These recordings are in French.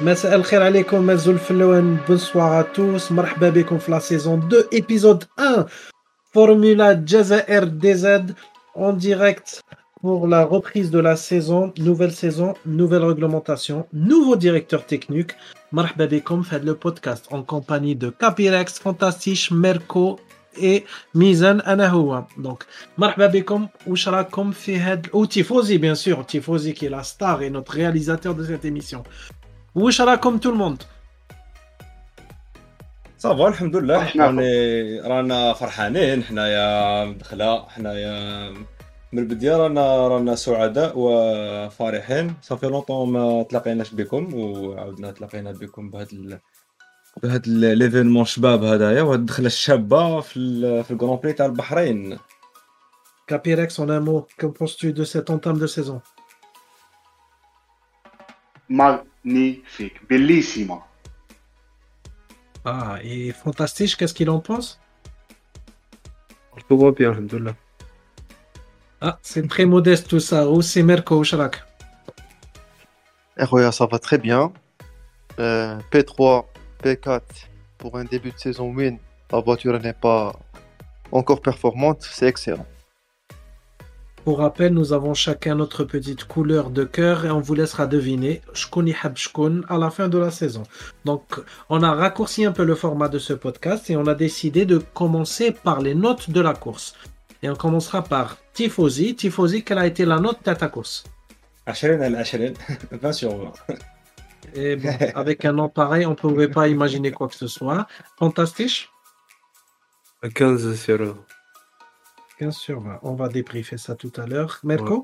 مساء الخير عليكم مازول الفلوان bonsoir à tous مرحبا بكم في la saison 2 épisode 1 Formula Jazair DZ en direct pour la reprise de la saison nouvelle saison nouvelle réglementation nouveau directeur technique مرحبا بكم في le podcast en compagnie de Capirex Fantastisch Merco et ميزان انا هو donc مرحبا بكم واش راكم في هاد او تيفوزي bien sûr تيفوزي qui est la star et notre réalisateur de cette émission واش راكم تو الموند؟ صافا الحمد لله راني رانا فرحانين. حنايا مدخله حنايا من البدايه رانا رانا سعداء وفرحين. صافي لونطون ما تلاقيناش بكم وعاودنا تلاقينا بكم بهذا ال... بهذا ليفينمون شباب هذايا وهاد الدخله الشابه في ال... في الجران بري تاع البحرين. Capirex en un mot que penses-tu de cette entame de saison? Magnifique, bellissima. Ah, et fantastique, qu'est-ce qu'il en pense? Tout va bien, alhamdoulilah. Ah, c'est très modeste tout ça. Où c'est Merco, Sharak ROA, ça va très bien. Euh, P3, P4, pour un début de saison win, la voiture n'est pas encore performante, c'est excellent. Pour rappel, nous avons chacun notre petite couleur de cœur et on vous laissera deviner à la fin de la saison. Donc, on a raccourci un peu le format de ce podcast et on a décidé de commencer par les notes de la course. Et on commencera par Tifosi. Tifosi, quelle a été la note de ta course? 20 sur 20. Et bon, avec un nom pareil, on ne pouvait pas imaginer quoi que ce soit. Fantastique 15 sur 20. 15 sur 20. On va débriefer ça tout à l'heure. Merco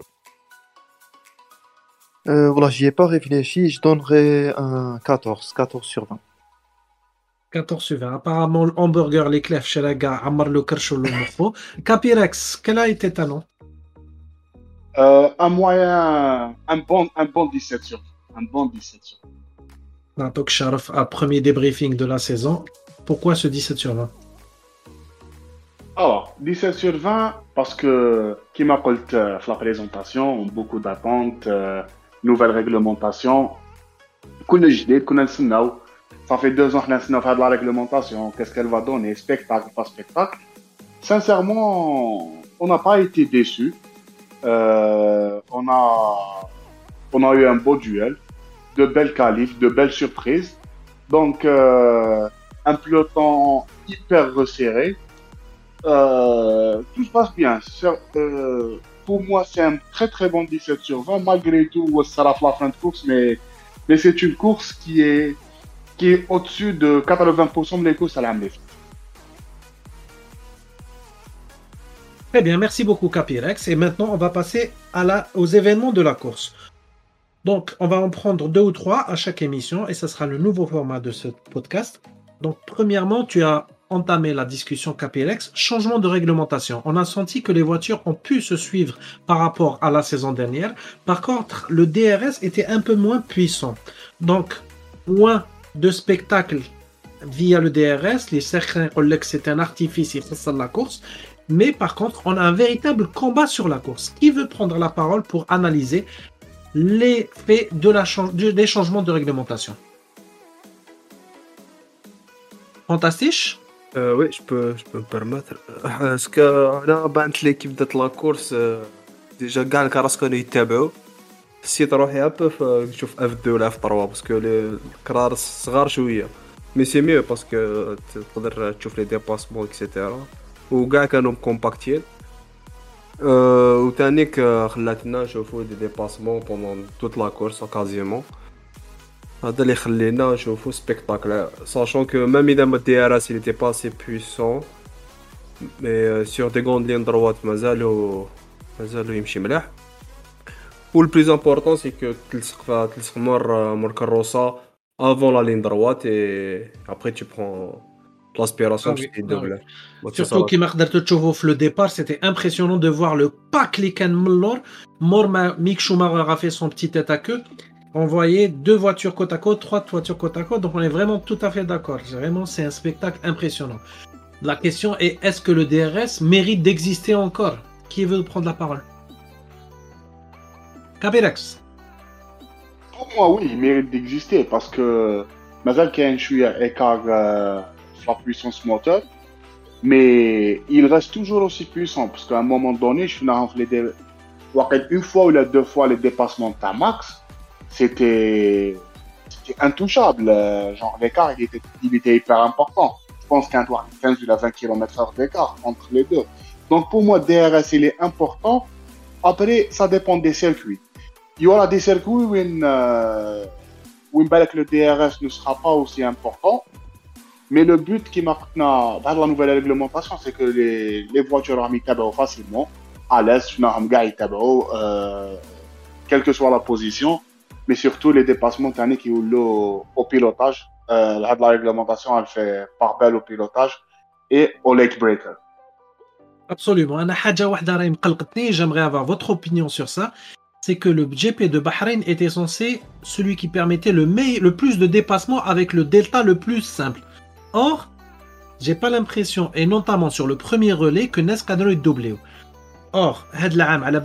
euh, Voilà, j'y ai pas réfléchi, je donnerai un 14, 14 sur 20. 14 sur 20. Apparemment, le hamburger, les clefs chez la gars, Ammar le Kershou le Mofo. Capirex, quel a été ta nom euh, Un moyen, un bon, un bon 17 sur 20. Un bon 17 sur 20. Donc, Sharaf, à premier débriefing de la saison. Pourquoi ce 17 sur 20 alors, 17 sur 20, parce que, qui m'a euh, la présentation, beaucoup d'attentes, euh, nouvelle réglementation. Ça fait deux ans qu'on a de la réglementation. Qu'est-ce qu'elle va donner? Spectacle, pas spectacle. Sincèrement, on n'a pas été déçus. Euh, on, a, on a eu un beau duel, de belles qualifs, de belles surprises. Donc, euh, un peloton hyper resserré. Euh, tout se passe bien. Euh, pour moi, c'est un très très bon 17 sur 20. Malgré tout, ça sera la fin de course, mais, c'est une course qui est, qui est au-dessus de 80% des courses à la MF. Très bien, merci beaucoup Capirex. Et maintenant, on va passer aux événements de la course. Donc, on va en prendre deux ou trois à chaque émission et ce sera le nouveau format de ce podcast. Donc, premièrement, tu as entamé la discussion Capirex, changement de réglementation. On a senti que les voitures ont pu se suivre par rapport à la saison dernière. Par contre, le DRS était un peu moins puissant. Donc, moins de spectacle via le DRS. Les certains que c'est un artifice, faut la course. Mais par contre, on a un véritable combat sur la course. Qui veut prendre la parole pour analyser les faits de des changements de réglementation? Fantastique euh, Oui, je peux, je peux me permettre. Parce que là, بانت لي كي بدات لا كورس ديجا كاع الكراس كانوا يتابعوا حسيت روحي هابا نشوف اف 2 ولا اف 3 باسكو الكراس صغار شوية مي سي ميو باسكو تقدر تشوف لي ديباسمون اكسيتيرا وكاع كانوا كومباكتين أه وتانيك خلاتنا نشوفو دي ديباسمون بوندون توت لا كورس اوكازيومون هذا اللي يخلينا نشوفو سبيكتاكل ساشون كو ميم اذا ما دي ار اس il était pas assez puissant مي سور دي غوند لين دروات مازالو مازالو يمشي مليح و le plus important c'est que تلصق فيها تلصق مور مور كروسا avant la ligne droite et après tu prends l'aspiration ah, oui, ah, oui. Surtout qui le départ, c'était impressionnant de voir le pack les Mlor. Morma Mick Schumacher a fait son petit tête à queue. On deux voitures côte à côte, trois voitures côte à côte, donc on est vraiment tout à fait d'accord. Vraiment, c'est un spectacle impressionnant. La question est est-ce que le DRS mérite d'exister encore? Qui veut prendre la parole? Capirex. Pour moi, oui, il mérite d'exister parce que Mazal Kain un écart euh, la puissance moteur, mais il reste toujours aussi puissant parce qu'à un moment donné, je suis les une fois ou deux fois les dépassements de ta max, c'était intouchable. Euh, genre, l'écart, il était, hyper important. Je pense qu'un doigt 15 ou 20 km/h d'écart entre les deux. Donc, pour moi, DRS, il est important. Après, ça dépend des circuits. Il y aura des circuits où, euh, où le DRS ne sera pas aussi important. Mais le but qui m'a dans la nouvelle réglementation, c'est que les, voitures ont facilement à l'aise, euh, quelle que soit la position, mais surtout les dépassements tani qui au, au pilotage euh, la réglementation elle fait par belle au pilotage et au lake breaker Absolument. J'aimerais avoir votre opinion sur ça. C'est que le GP de Bahreïn était censé celui qui permettait le, le plus de dépassements avec le delta le plus simple. Or, j'ai pas l'impression, et notamment sur le premier relais, que Nes est doublé. Or, Hadlaam, à la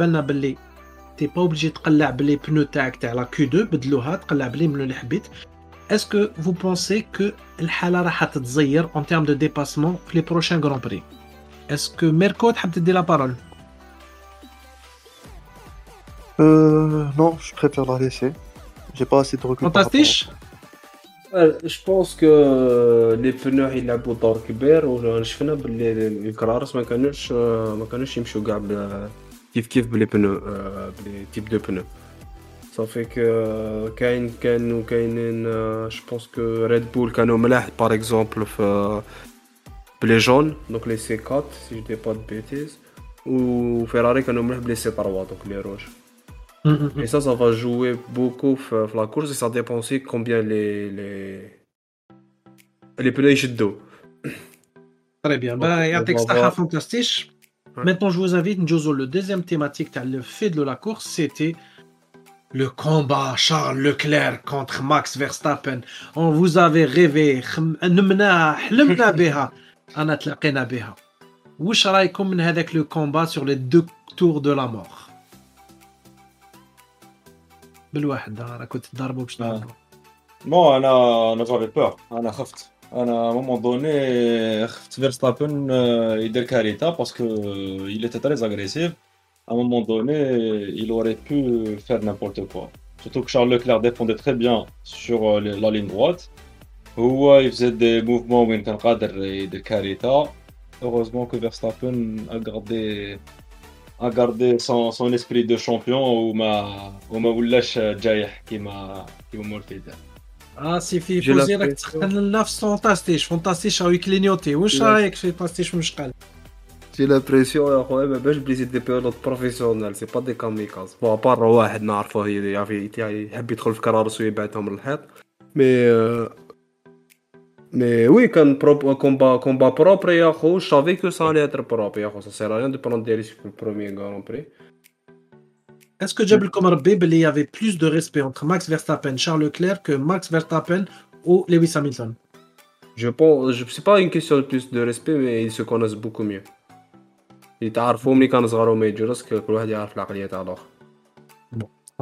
t'es pas obligé تقلع بلي pneus تاعك تاع la Q2 بدلوها تقلع بلي من اللي حبيت est-ce que vous pensez que الحالة راح تتزير en termes de dépassement في les prochains Grands Prix est-ce que Merco تحب تدي la parole euh, non je préfère la laisser j'ai pas assez de recul Fantastique je pense que les pneus يلعبوا دور كبير وشفنا باللي الكرارس ما كانوش ما كانوش يمشوا كاع kiff kiff les pneus euh, les types de pneus ça fait que euh, Kain Ken ou Kainen euh, je pense que Red Bull Cano par exemple les jaunes donc les C4 si je dis pas de bêtises ou Ferrari Cano les C3 donc les rouges hum, hum, hum. et ça, ça va jouer beaucoup la course et ça dépend aussi combien les, les, pneus ils d'eau. Très bien. Bah, il y a un texte fantastique. Maintenant, je vous invite, Njozo, le deuxième thématique, le fait de la course, c'était le combat Charles Leclerc contre Max Verstappen. On vous avait rêvé. واش رايكم من هذاك le combat sur les deux tours de la mort بالواحد راه كنت تضربوا باش تضربوا بون انا انا جافي بور انا خفت انا مومون دوني خفت فيرستابن يدير كاريتا باسكو il était très agressif à un moment donné il aurait pu faire n'importe quoi surtout que Charles Leclerc défendait très bien sur la ligne droite هو il faisait des mouvements وين كان قادر يدير كاريتا heureusement que Verstappen a gardé a gardé son, son esprit de champion وما وما ولاش جايح كيما كيما مورفيدا اه سي في فوزي راك تسخن لنا في فونتاستيش فونتاستيش راهو كلينيوتي واش رايك في فونتاستيش مشقال جي لابريسيون يا خويا ما باش بليزي دي بيلوت بروفيسيونيل سي با دي كاميكاز بون ابار واحد نعرفه يحب يدخل في كرارس ويبعثهم للحيط مي Mais oui, quand un combat, combat propre, je savais que ça allait être propre. Ça sert à rien de prendre des risques pour le premier Grand Prix. Est-ce que Jabal Komar il y avait plus de respect entre Max Verstappen et Charles Leclerc que Max Verstappen ou Lewis Hamilton Je pense, je sais pas une question de plus de respect, mais ils se connaissent beaucoup mieux. Ils يتعرفوا ملي كانوا صغار وما يجوز كل واحد يعرف العقلية تاع الاخر.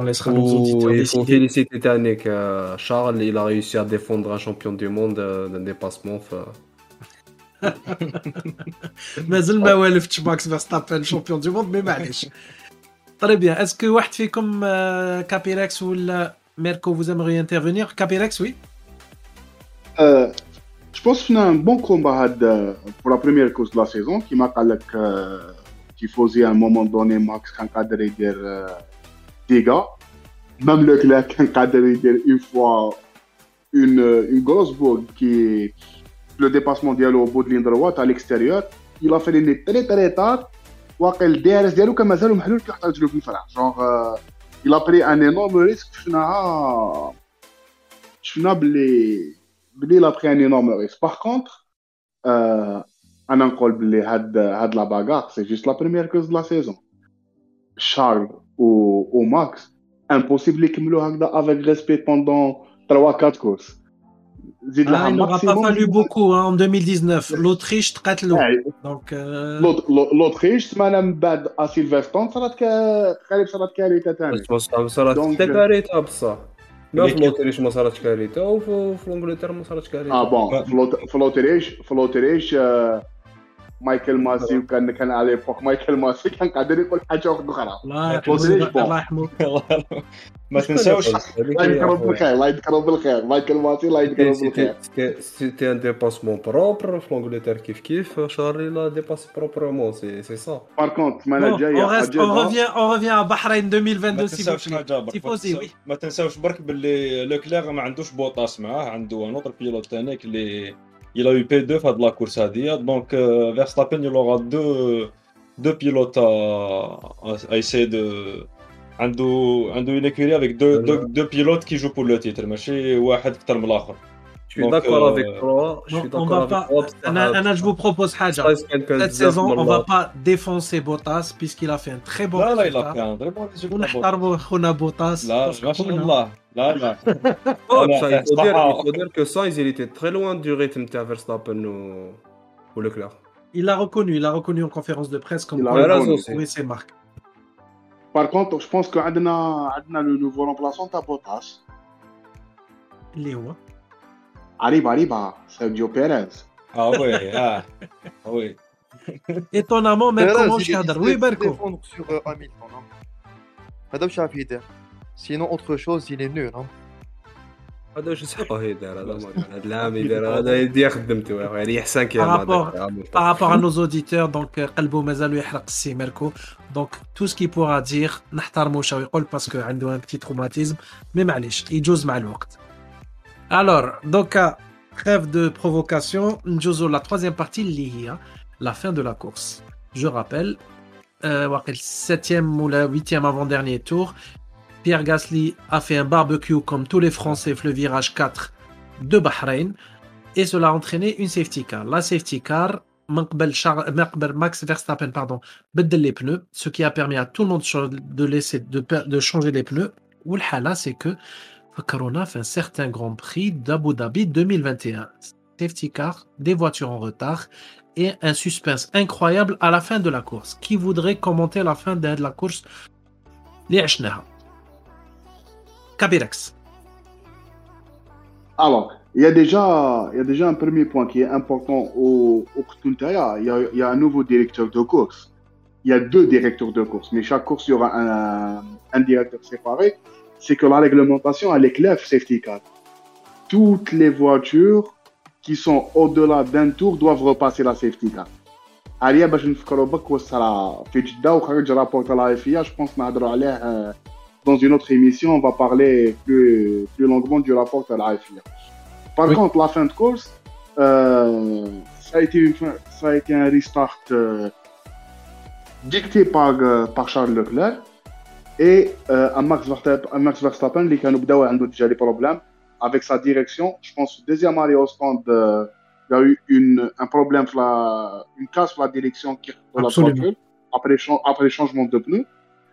On laissera nos auditeurs Il faut féliciter Titanic. Charles, il a réussi à défendre un champion du monde d'un dépassement. مازال ما والفتش ماكس فيرستابن champion du monde mais معليش Très bien. Est-ce que واحد فيكم Capirex ou Merco vous aimeriez intervenir Capirex, oui euh, Je pense qu'on a un bon combat pour la première course de la saison qui m'a dit qu'il faisait à un moment donné Max quand dire dégâts. Même Leclerc, quand il une fois une, une grosse bourre qui le dépassement d'Yalo au bout de ligne droite à l'extérieur, il a fait une très très tard. واقيل الدارس ديالو كان مازالو محلول كيحتاج له في الفرع. جونغ إلى بري ان انورم ريسك شفناها شفنا بلي بلي لا بري ان انورم ريسك باغ كونتر أنا نقول بلي هاد هاد لا باغار سي جوست لا بريمير كوز لا سيزون شارل و, وماكس امبوسيبل يكملوا هكذا افيك ريسبي بوندون 3 4 كورس Ah, il n'aura pas fallu beaucoup hein, en 2019. L'Autriche traite l'eau. Donc, euh... L'Autriche, Madame Bad à Silverstone, ça va être ça va être ça va être ça. لا في لوتريش ما صارتش كارثه وفي في انجلترا ما صارتش كارثه اه بون في لوتريش في لوتريش آه، مايكل ماسي وكان كان على ليبوك مايكل ماسي كان قادر يقول حاجة واحدة أخرى الله يرحمه ما تنساوش. الله يذكره بالخير الله يذكره بالخير. مايكل ماسي الله يذكره بالخير. سيتي ان ديباسمون بروبر في انجلترا كيف كيف شارلي لا ديباسي بروبرمون سي سي سا بار كونت أجيبها. revient, on revient à Bahreïn ما 2022 s'il vous تنساوش plaît. حاجة برك ما تيفوزي تنساوش- وي ما تنساوش برك باللي لوكلير ما عندوش بوطاس معاه. عنده ان اوتر بيلوت تانيك اللي il a eu P2 في هاد لا كورس هادية دونك فيرستابن il aura deux deux pilotes à, à, à essayer de عنده عنده une écurie avec deux, deux, deux pilotes qui jouent pour le titre ماشي واحد اكثر من الاخر Je suis Donc, d'accord euh, avec toi. Je suis Donc, on d'accord va avec pas. toi. بصح Anna, Anna, je vous propose حاجة. Sainz كان كان Cette بزاف saison, on مرات. va pas défoncer Bottas puisqu'il a fait un très bon لا لا il a résultat. fait un très bon résultat ونحترموا خونا بوتاس لا ما شاء الله لا لا Oh, أنا- ça, il, faut dire, صراحة- il faut dire que Sainz, il était très loin du rythme de Verstappen ou, ou Leclerc. Il l'a reconnu, il l'a reconnu en conférence de presse comme Il a quoi reconnu. il a trouvé ses marques. Par contre, je pense que عندنا عندنا le nouveau remplaçant تاع بوتاس اللي هو arriba arriba سيرجيو بيريز اه وي اه وي ايتونامون ما Perez, كومونش il est- يهضر il وي se باركو défendre sur euh, Hamilton. hein. هذا مش عارف يدير. Sinon, autre chose, il est nul. hein. هذا واش يسحقه يدير هذا ما كان. هذا العام يدير هذا يدير خدمته يريح 5 Par rapport- Par rapport à nos auditeurs, donc قلبه مازال يحرق السي ميركو donc tout ce qu'il pourra dire نحترمه واش يقول باسكو عنده ان بتي تروماتيزم مي معليش يجوز مع الوقت alors donc trêve de provocation نجوزو la troisième partie اللي هي la fin de la course je rappelle euh, واقع septième ou la huitième avant-dernier tour Pierre Gasly a fait un barbecue comme tous les Français le virage 4 de Bahreïn et cela a entraîné une safety car. La safety car, Max Verstappen pardon, bedel les pneus, ce qui a permis à tout le monde de, laisser, de, changer les pneus. Ou c'est que Corona fait un certain Grand Prix d'Abu Dhabi 2021. Safety car, des voitures en retard et un suspense incroyable à la fin de la course. Qui voudrait commenter la fin de la course? Les عشناها Kabirex. Alors, il y a déjà, il y a déjà un premier point qui est important au, au Kutuntaya. Il y, a, il y a un nouveau directeur de course. Il y a deux directeurs de course, mais chaque course, il y aura un, un directeur séparé. C'est que la réglementation, elle est claire, safety car. Toutes les voitures qui sont au-delà d'un tour doivent repasser la safety car. عليا باش نفكروا بك وصرا في جدة وخرج رابور تاع لا FIA je pense نهضروا عليه euh, dans une autre émission on va parler plus, plus longuement du rapport de la FIA. Par Oui. contre, la fin de course, euh, ça, a été une fin- ça a été un restart euh, dicté par, euh, par Charles Leclerc et un Max Verstappen, un Max Verstappen qui a déjà des problèmes avec sa direction. Je pense que deuxième arrêt au stand, il y a eu une, un problème, sur la, une casse sur la direction qui la voiture après, après changement de pneus.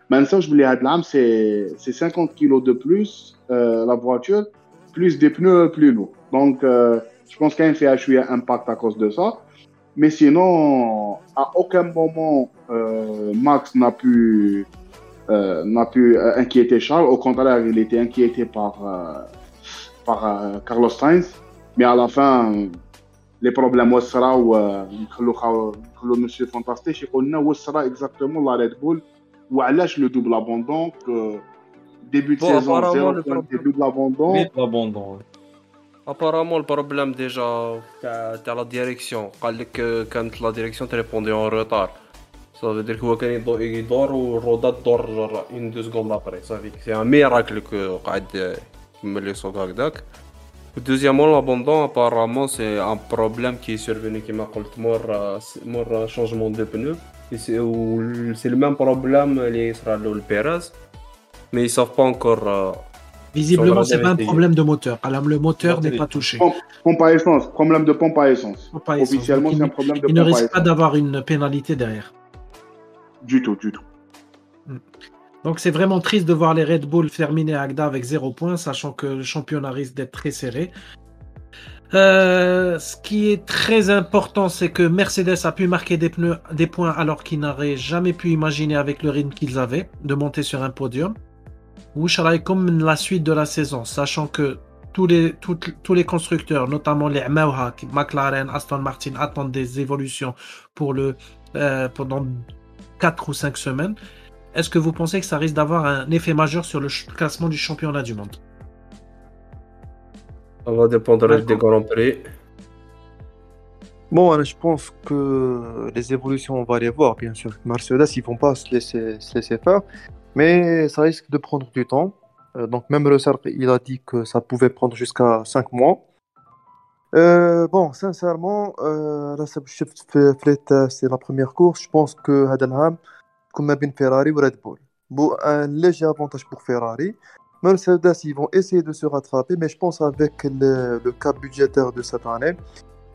Maintenant, je voulais Adlam, c'est 50 kilos de plus, euh, la voiture, plus des pneus plus lourds. Donc, euh, je pense qu'un CHU a un impact à cause de ça. Mais sinon, à aucun moment, euh, Max n'a pu, n'a pu inquiéter Charles. Au contraire, il était inquiété par, par Carlos Sainz. Mais à la fin, les problèmes où sera où, le monsieur fantastique, c'est qu'on a où sera exactement la Red Bull. ريد بول وعلاش لو دوبل ابوندون ديبي دو Bon, سيزون apparemment, زيرو le بوان problème- ديبي دو لابوندون vite l'abandon Apparemment, le problème déjà, t'as t'as la direction. قال لك آه، كانت la direction تريبوندي en retard. Ça veut dire هو كان يدور- يدور والروضة تدور une deux secondes après. صافي سي ان ميراكل كو قاعد يكمل يسوق هكذاك. Deuxièmement, l'abandon, apparemment, c'est un problème qui est survenu, qui m'a dit, mort, euh, mort euh, changement de pneus. Et c'est le même problème, les sera le Perez. Mais ils savent pas encore. euh, Visiblement, c'est pas un problème de moteur. Alors, le moteur n'est pas touché. pompe à essence problème de pompe à essence Pompe à essence. officiellement c'est il- un problème de Il ne pompe à risque pas essence d'avoir une pénalité derrière. du tout du tout Donc c'est vraiment triste de voir les Red Bull terminer à Agda avec 0 points, sachant que le championnat risque d'être très serré. Euh, ce qui est très important, c'est que Mercedes a pu marquer des, points alors qu'ils n'auraient jamais pu imaginer avec le rythme qu'ils avaient de monter sur un podium. Ou comme la suite de la saison, sachant que tous les, constructeurs, notamment les Mauha, McLaren, Aston Martin, attendent des évolutions pour le, euh, pendant 4 ou 5 semaines. Est-ce que vous pensez que ça risque d'avoir un effet majeur sur le classement du championnat du monde? Ça va dépendre des Grands Prix. Bon, je pense que les évolutions, on va les voir, bien sûr. Mercedes, ils vont pas se laisser, se laisser faire, mais ça risque de prendre du temps. Euh, donc, même Russell, il a dit que ça pouvait prendre jusqu'à 5 mois. Euh, bon, sincèrement, euh, là, c'est la première course. Je pense que Hadelham, comme bien Ferrari ou Red Bull. Bon, un léger avantage pour Ferrari. Mercedes, ils vont essayer de se rattraper, mais je pense avec le, le cap budgétaire de cette année,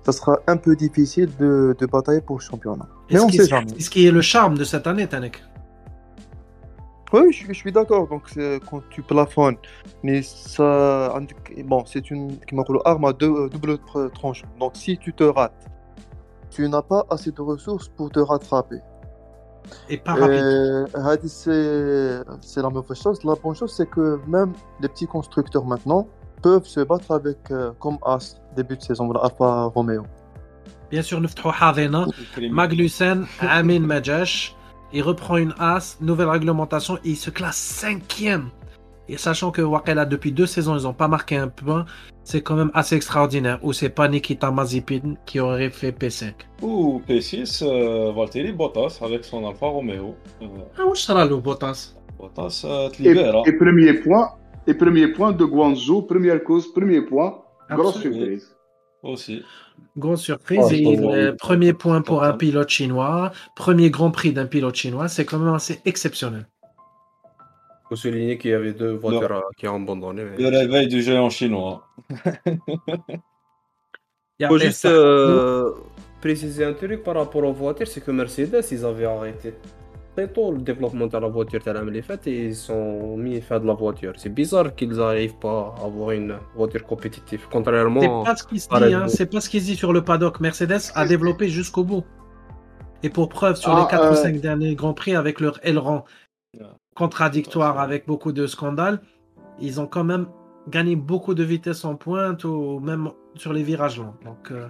ça sera un peu difficile de, de batailler pour le championnat. Mais on sait jamais. ce qui est le charme de cette année Tanek? Oui, je, suis- je suis d'accord. Donc, quand tu plafonnes, mais ça, bon, c'est une arme à deux, double tr- tranchant. Donc, si tu te rates, tu n'as pas assez de ressources pour te rattraper. Et pas rapide. Euh, c'est la mauvaise chose. La bonne chose, c'est que même les petits constructeurs maintenant peuvent se battre avec, euh, comme As, début de saison, Alfa Romeo. Bien sûr, nous Neftro Havena, Magnussen, Amin Majash, il reprend une As, nouvelle réglementation, il se classe cinquième et sachant que Wakela, depuis deux saisons, ils n'ont pas marqué un point, c'est quand même assez extraordinaire. Ou c'est pas Nikita Mazepin qui aurait fait P5. Ou P6, euh, Valtteri Bottas avec son Alfa Romeo. Euh, Ah, où sera le Bottas Bottas euh, te Et, libère. et premier point, et premier point de Guangzhou, première cause, premier point, grosse surprise. aussi. Grosse surprise. Oh, et le premier point pour un pilote chinois, premier grand prix d'un pilote chinois, c'est quand même assez exceptionnel. Faut souligner qu'il y avait deux voitures euh, qui ont abandonné. mais- Le réveil du géant chinois. Il y a faut juste euh, préciser un truc par rapport aux voitures, c'est que Mercedes, ils avaient arrêté très tôt le développement de la voiture de l'année faite et ils sont mis fin de la voiture. C'est bizarre qu'ils n'arrivent pas à avoir une voiture compétitive, C'est contrairement pas ce qui se dit, hein, c'est pas ce qui se dit sur le paddock. Mercedes a développé jusqu'au bout. Et pour preuve, sur les Ah, 4 ou euh, 5 derniers Grands Prix, avec leur aileron contradictoire avec beaucoup de scandales, ils ont quand même gagné beaucoup de vitesse en pointe ou même sur les virages lents. Donc, euh,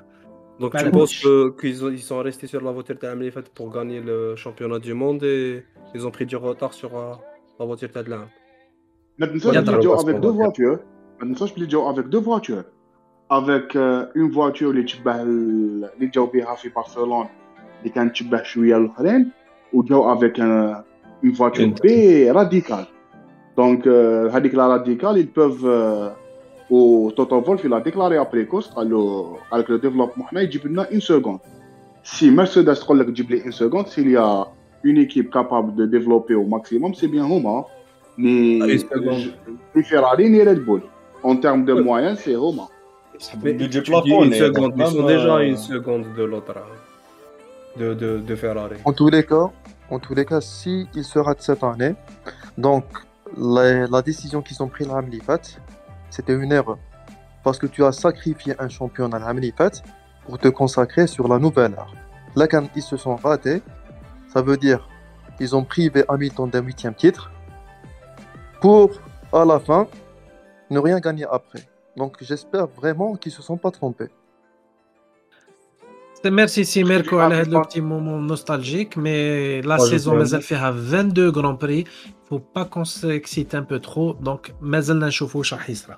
Donc tu penses qu'ils sont restés sur la voiture de fait pour gagner le championnat du monde et ils ont pris du retard sur euh, la voiture de l'Inde Maintenant, je avec deux voitures. Avec deux voitures. Avec une voiture, les les les une voiture B radicale. Donc, euh, la radicale, ils peuvent. Euh, au Toto Wolf, il a déclaré à précoce, avec le développement, il dit une seconde. Si Mercedes collègue une seconde, s'il y a une équipe capable de développer au maximum, c'est bien Homa. Ni, ni Ferrari, ni Red Bull. En termes de moyens, c'est Homa. Mais, budget plafond, une seconde, ils sont déjà une seconde de l'autre, hein. de, de, de Ferrari. En tous les cas, en tous les cas, si il se rate cette année, donc la, la décision qu'ils ont prise à Hamlifat, c'était une erreur. Parce que tu as sacrifié un championnat à pour te consacrer sur la nouvelle ère. Là, quand ils se sont ratés, ça veut dire ils ont privé Hamilton d'un huitième titre pour, à la fin, ne rien gagner après. Donc j'espère vraiment qu'ils se sont pas trompés. Merci Simerko Ah, على هذا je لو pense- بتي مومون نوستالجيك مي لا Moi, je سيزون sais. مازال فيها 22 غران بري فو با كون سيكسيت ان بو ترو دونك مازلنا نشوفوا واش راح يصرى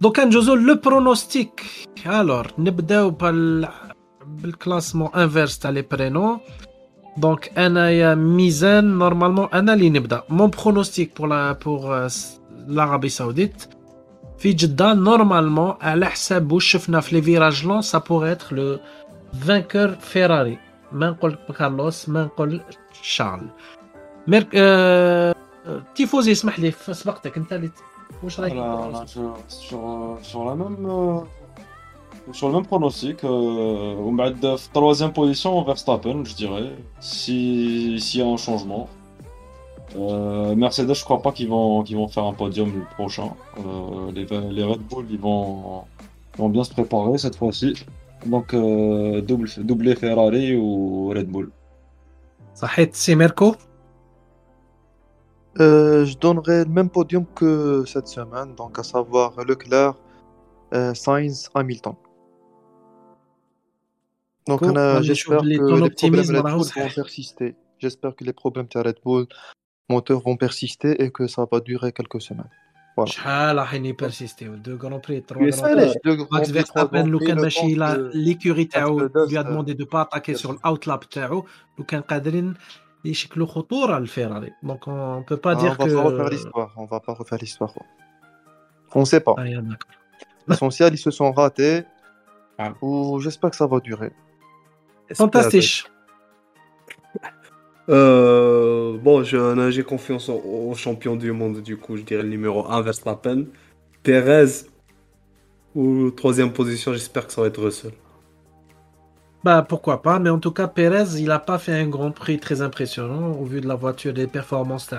دوكا ندوزو لو برونوستيك الور نبداو بال بالكلاسمون انفيرس تاع لي برينو دونك انايا ميزان نورمالمون انا اللي نبدا مون برونوستيك بور لا بور العربي السعوديت في جدة نورمالمون على حساب واش شفنا في لي فيراج لون سا بوغ اتر لو فانكور فيراري ما نقول كارلوس ما نقول شارل ميرك آه... تيفوزي اسمح لي ف- سبقتك انت اللي ت- واش رايك Voilà, là, sur, sur, sur la même, euh, sur le même pronostic, euh, Oumad, euh, troisième position, Verstappen, je dirais, si s'il y a un changement. Euh, Mercedes, je crois pas qu'ils vont, qu'ils vont faire un podium le prochain. Euh, les, les Red Bull, ils vont, ils vont bien se préparer cette fois-ci. Donc, euh, double, doublé Ferrari ou Red Bull. صحيت سي ميركو Euh, je donnerai le même podium que cette semaine, donc à savoir Leclerc, euh, Sainz, Hamilton. Donc Cool. أنا غادي j'espère نشوف لي que ton les problèmes optimisme Red راهو Bull vont صحيح persister. J'espère que les problèmes de Red Bull moteur vont persister et que ça va durer quelques semaines. Voilà. شحال راحين يبرسيستيو دو غران بري تروا Mais غران ça, بري là, Deux grands ماكس prix, trois فيرستابن grands لو prix, كان le ماشي temps لا que ليكوري تاعو Mercedes lui a euh, demandé de pas attaquer sur persister. الاوت لاب تاعو لو كان قادرين يشكلوا خطوره للفيراري دونك اون بو با Ah, دير on va pas refaire كو l'histoire, on va pas refaire l'histoire. On sait pas. ايا داكور L'essentiel, ils se sont ratés. Ah. Ou j'espère que ça va durer. فانتاستيش Euh, bon, j'ai confiance au, au champion du monde, du coup, je dirais le numéro 1, Verstappen. Perez, ou troisième position, j'espère que ça va être Russell. Bah pourquoi pas, mais en tout cas Perez, il a pas fait un Grand Prix très impressionnant au vu de la voiture, des performances.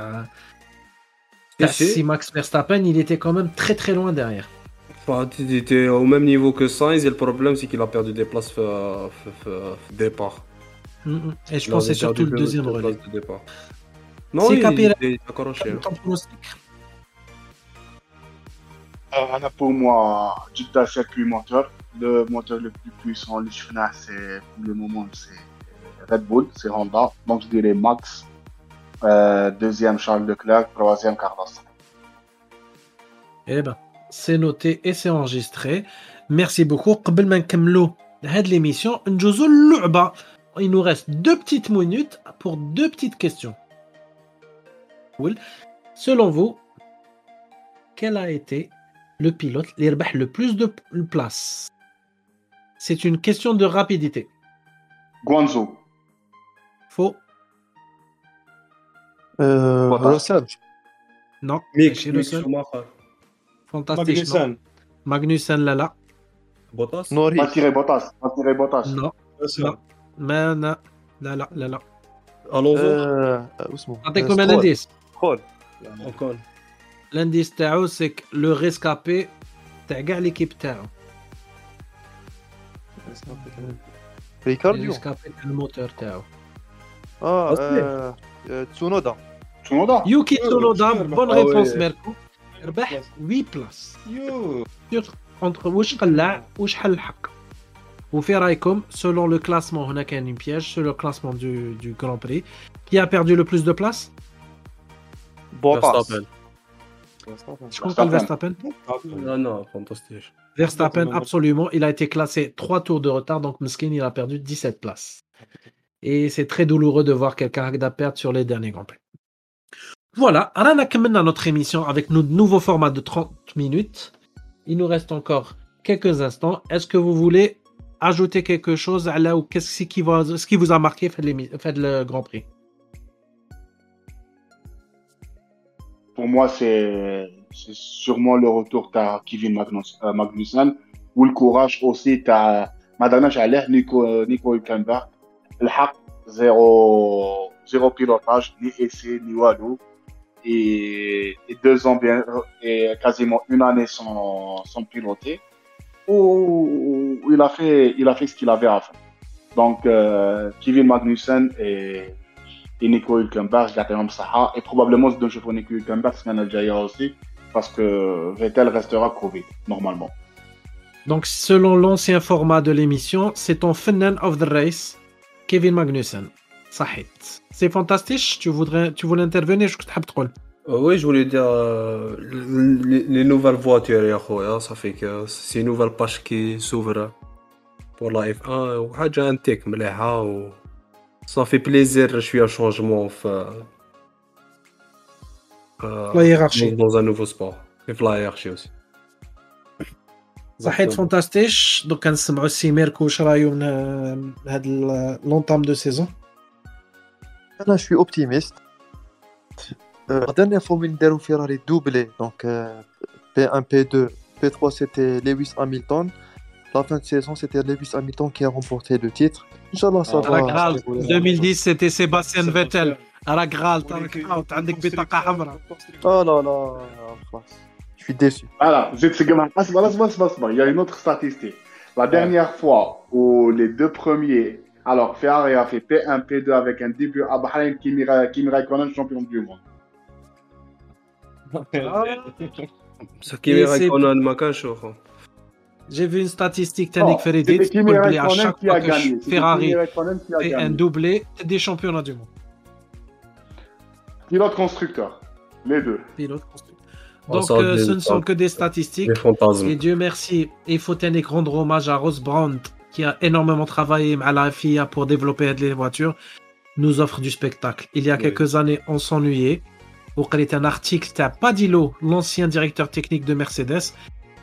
Si, Max Verstappen, il était quand même très très loin derrière. Il était au même niveau que Sainz, et le problème, c'est qu'il a perdu des places euh, f- et je pense surtout le deuxième relais. De départ. Non, c'est Capella. Alors, euh, pour moi, tout à fait moteur. Le moteur le plus puissant, le c'est pour le moment, c'est euh, Red Bull, c'est Honda. Donc, je dirais Max. Euh, deuxième, Charles Leclerc. Troisième, Carlos. Eh ben, c'est noté et c'est enregistré. Merci beaucoup. Avant de l'émission, nous il nous reste deux petites minutes pour deux petites questions. Cool. Selon vous, quel a été le pilote le plus de place? C'est une question de rapidité. Guanzo. Faux. Euh, Rossage. Non. Mick, Magnussen. Magnussen Bottas. Norris. Bottas. Bottas. مانا لا لا لا لا الونزو آه... اسمه. نعطيكم ان انديس كول كول الانديس تاعو سيك لو ريسكابي تاع كاع ليكيب تاعو ريكارديو ريسكابي تاع الموتور تاعو آه تسونودا تسونودا يوكي تسونودا بون ريبونس ميركو ربح 8 بلاس يو اونتر واش قلع وشحال حق Ou Ferraicom, selon le classement, on a qu'un piège, selon le classement du, Grand Prix. Qui a perdu le plus de places Verstappen. Je compte Verstappen Non, non, fantastique. Verstappen, absolument. Il a été classé 3 tours de retard, donc Muskin, il a perdu 17 places. Et c'est très douloureux de voir quelqu'un a perdre sur les derniers Grands Prix. Voilà, Rana à notre émission avec notre nouveau format de 30 minutes. Il nous reste encore quelques instants. Est-ce que vous voulez ajouter quelque chose à là ou qu'est-ce qui, va, ce qui vous a marqué fait, fait le Grand Prix Pour moi, c'est sûrement le retour de Kevin euh, Magnussen ou le courage aussi de Madonna Jaleh, Nico, Nico Hülkenberg. Le hack, zéro, pilotage, ni essai, ni walou. Et, et deux ans bien, et quasiment une année sans, sans piloter. Où il a fait, il a fait ce qu'il avait à faire. Donc, euh, Kevin Magnussen et, et Nico Hülkenberg, l'appelle comme ça. Et probablement, ce dont je Nico Hülkenberg, c'est Algérien aussi, parce que Vettel restera Covid, normalement. Donc, selon l'ancien format de l'émission, c'est ton Fennen of the Race, Kevin Magnussen. Sahit. C'est fantastique. Tu voudrais, tu voulais intervenir, je Euh, oui, je voulais dire euh, les, les nouvelles voitures, ya khoya, ça fait que c'est une nouvelle page qui s'ouvre pour la F1 وحاجة انتيك مليحة و ça fait plaisir شوية changement في euh, La hiérarchie. dans un nouveau sport et في la hiérarchie aussi. صحيت فانتاستيش دوك كنسمعوا السي ميركو واش رايو من هاد لونطام دو سيزون Là, je suis optimiste. Euh, la dernière fois, ils ont Ferrari doublé. Donc, euh, P1, P2, P3, c'était Lewis Hamilton. La fin de saison, c'était Lewis Hamilton qui a remporté le titre. Inch'Allah, ça Ah, va. راك غالط se dérouler. 2010 سيتي سيباستيان فيتل راك غالط راك غالط عندك بطاقه حمراء Oh là là, خلاص. je suis déçu. Voilà, je te dis, Asma, Asma, Asma, Asma. il y a une autre statistique. La dernière fois où les deux premiers, alors Ferrari a fait P1, P2 avec un début à Bahreïn, Kimi, Ra- Kimi Raikkonen, champion du monde. J'ai vu une statistique, Tanik Feridit, à chaque fois que Ferrari fait un doublé des championnats du monde. Pilote constructeur, les deux. Donc, euh, ce ne sont que des statistiques. Des et Dieu merci, il faut tenir rendre hommage à Ross Brandt, qui a énormément travaillé à la FIA pour développer les voitures, nous offre du spectacle. Il y a quelques années, on s'ennuyait. Est un article de Padillo, l'ancien directeur technique de Mercedes,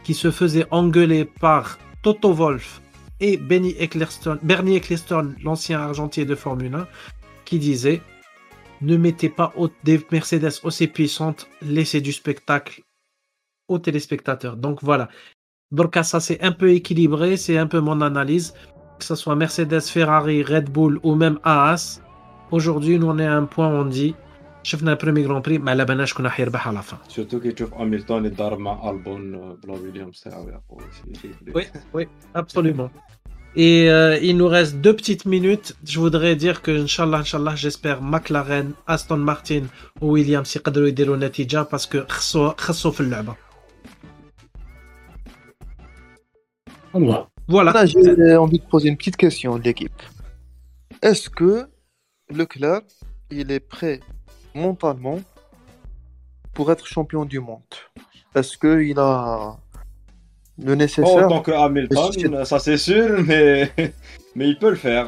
qui se faisait engueuler par Toto Wolff et Bernie Ecclestone, l'ancien argentier de Formule 1, qui disait ne mettez pas des Mercedes aussi puissantes, laissez du spectacle aux téléspectateurs. Donc voilà. Donc ça c'est un peu équilibré, c'est un peu mon analyse. Que ce soit Mercedes, Ferrari, Red Bull ou même Haas. Aujourd'hui, nous on est à un point où on dit شفنا un premier Grand Prix, ما على بالناش شكون راح يربح على la fin. سورتو كي تشوف هاميلتون يتضارب مع البون آه، بلا ويليامز تاعو يا خويا شي- شي يخليك. Oui, oui, absolument. Et euh, il nous reste deux petites minutes. Je voudrais dire que, Inch'Allah, Inch'Allah, j'espère McLaren, Aston Martin ou Williams يقدروا يديروا نتيجة parce que خصوا خصوا في اللعبة. الله Voilà. Là, j'ai envie de poser une petite question à l'équipe. Est-ce que Leclerc, il est prêt mentalement pour être champion du monde Est-ce qu'il a le Pas nécessaire autant que Hamilton, ça c'est sûr, mais, mais il peut le faire.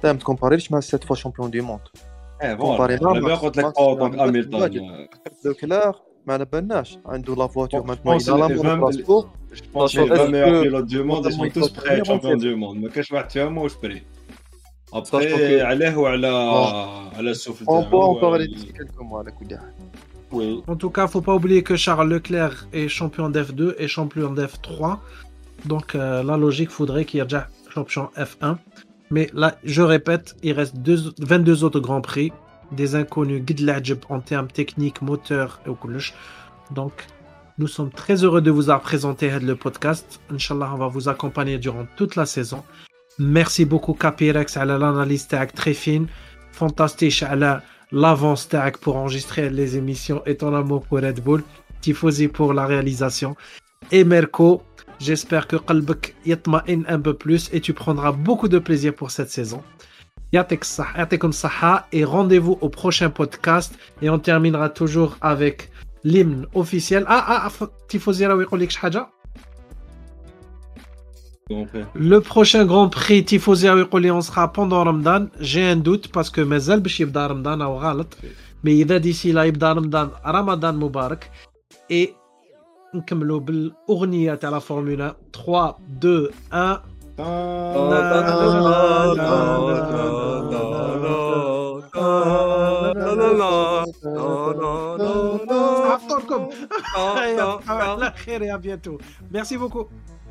T'as comparé je cette fois champion du monde. Eh, Comparé voilà. là, Le meilleur Max- contre Max- pas autant que Max- Hamilton. Max- euh, Leclerc, ما على بالناش عنده la voiture Bon, maintenant, je il a la pense que les bonne vingt- place pour. Je pense que Parce les que 20 meilleurs est-ce que- pilotes du monde, ils sont notamment, tous ils prêts à être peuvent champions venir, du on monde. ما كاش واحد فيهم واش بري. Sachant que- Après, عليه وعلى Bon. على السفل On peut en تاعو، parler euh, d'ici quelques mois على كل حال. Oui. En tout cas, faut pas oublier que Charles Leclerc est champion d'F2 et champion d'F3. Donc, euh, la logique voudrait qu'il y ait déjà champion F1. Mais là, je répète, il reste deux- 22 autres grands prix. Des inconnus guide l'Ajab en termes techniques, moteur et au coulouche. Donc, nous sommes très heureux de vous avoir présenté le podcast. Inch'Allah, on va vous accompagner durant toute la saison. Merci beaucoup Capirex à l'analyse très fine. Fantastique à l'avance pour enregistrer les émissions et ton amour pour Red Bull. Tifosi pour la réalisation. Et Merco, j'espère que Qalbek yatma'in un peu plus et tu prendras beaucoup de plaisir pour cette saison. Yatekum Saha et rendez-vous au prochain podcast et on terminera toujours avec l'hymne officiel. Ah, ah, ah Tifosi, Rawi Kolik Haja Le prochain Grand Prix Tifosi يقول لي on sera pendant Ramadan. J'ai un doute parce que مازال باش يبدا رمضان او غلط. Mais إذا ديسي لا يبدا رمضان رمضان مبارك. Et نكملوا بالأغنية تاع لا فورمولا 3 2 1 عفطركم على خير يا بيانتو. Merci beaucoup.